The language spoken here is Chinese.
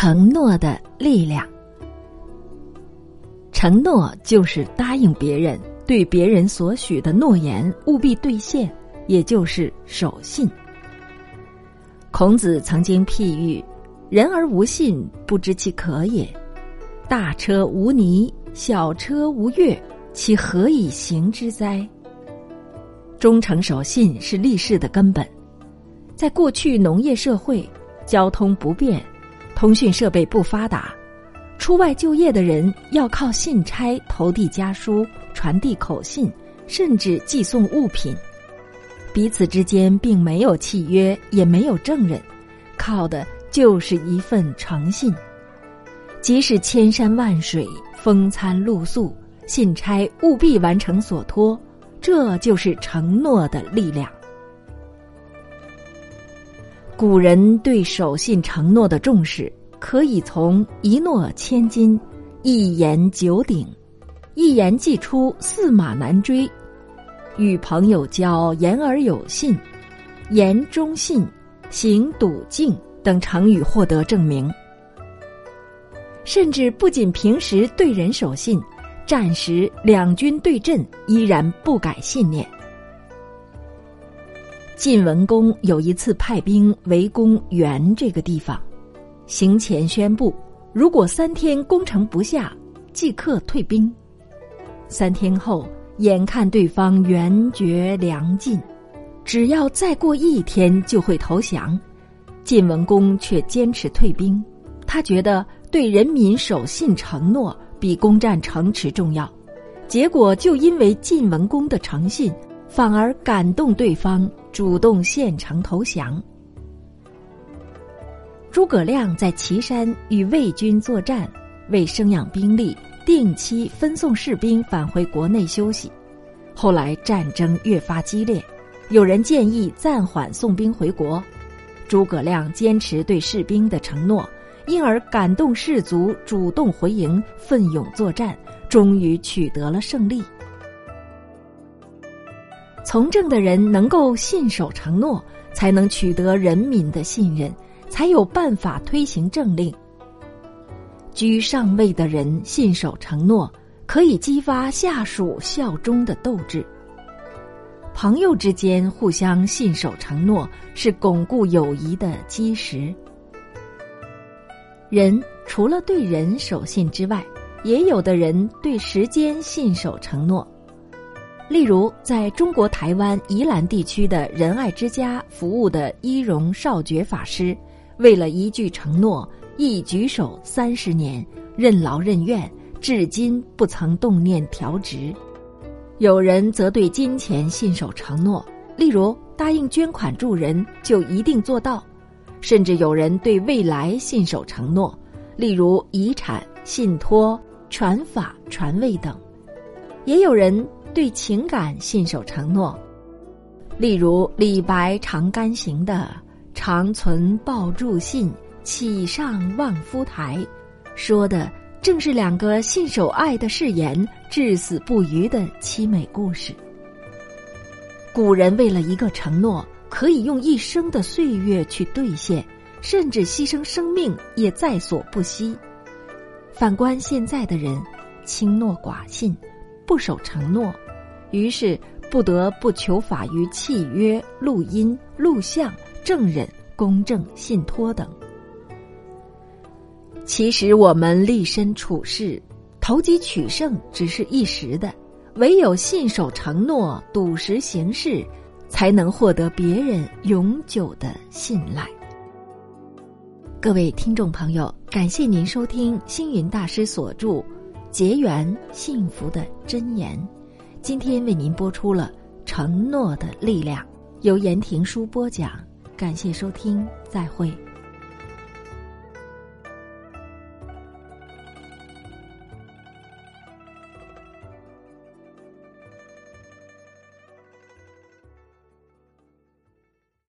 承诺的力量。承诺就是答应别人，对别人所许的诺言务必兑现，也就是守信。孔子曾经譬喻：“人而无信，不知其可也。大车无泥，小车无月，其何以行之哉？”忠诚守信是立世的根本。在过去农业社会，交通不便。通讯设备不发达，出外就业的人要靠信差投递家书、传递口信，甚至寄送物品。彼此之间并没有契约，也没有证人，靠的就是一份诚信。即使千山万水、风餐露宿，信差务必完成所托，这就是承诺的力量。古人对守信承诺的重视，可以从“一诺千金，一言九鼎，一言既出，驷马难追”，“与朋友交，言而有信，言忠信，行笃敬”等成语获得证明。甚至不仅平时对人守信，战时两军对阵依然不改信念。晋文公有一次派兵围攻原这个地方，行前宣布，如果三天攻城不下，即刻退兵。三天后，眼看对方援绝粮尽，只要再过一天就会投降，晋文公却坚持退兵。他觉得对人民守信承诺比攻占城池重要，结果就因为晋文公的诚信。反而感动对方，主动献城投降。诸葛亮在岐山与魏军作战，为生养兵力，定期分送士兵返回国内休息。后来战争越发激烈，有人建议暂缓送兵回国，诸葛亮坚持对士兵的承诺，因而感动士卒，主动回营，奋勇作战，终于取得了胜利。从政的人能够信守承诺，才能取得人民的信任，才有办法推行政令。居上位的人信守承诺，可以激发下属效忠的斗志。朋友之间互相信守承诺，是巩固友谊的基石。人除了对人守信之外，也有的人对时间信守承诺。例如，在中国台湾宜兰地区的仁爱之家服务的一荣少觉法师，为了一句承诺，一举手三十年，任劳任怨，至今不曾动念调职。有人则对金钱信守承诺，例如答应捐款助人就一定做到；甚至有人对未来信守承诺，例如遗产、信托、传法、传位等；也有人。对情感信守承诺，例如李白长干行的“长存抱柱信，启上望夫台”，说的正是两个信守爱的誓言、至死不渝的凄美故事。古人为了一个承诺，可以用一生的岁月去兑现，甚至牺牲生命也在所不惜。反观现在的人，轻诺寡信，不守承诺。于是不得不求法于契约、录音、录像、证人、公证、信托等。其实我们立身处世，投机取胜只是一时的，唯有信守承诺、笃实行事，才能获得别人永久的信赖。各位听众朋友，感谢您收听星云大师所著《结缘幸福的真言》。今天为您播出了《承诺的力量》，由言庭书播讲。感谢收听，再会。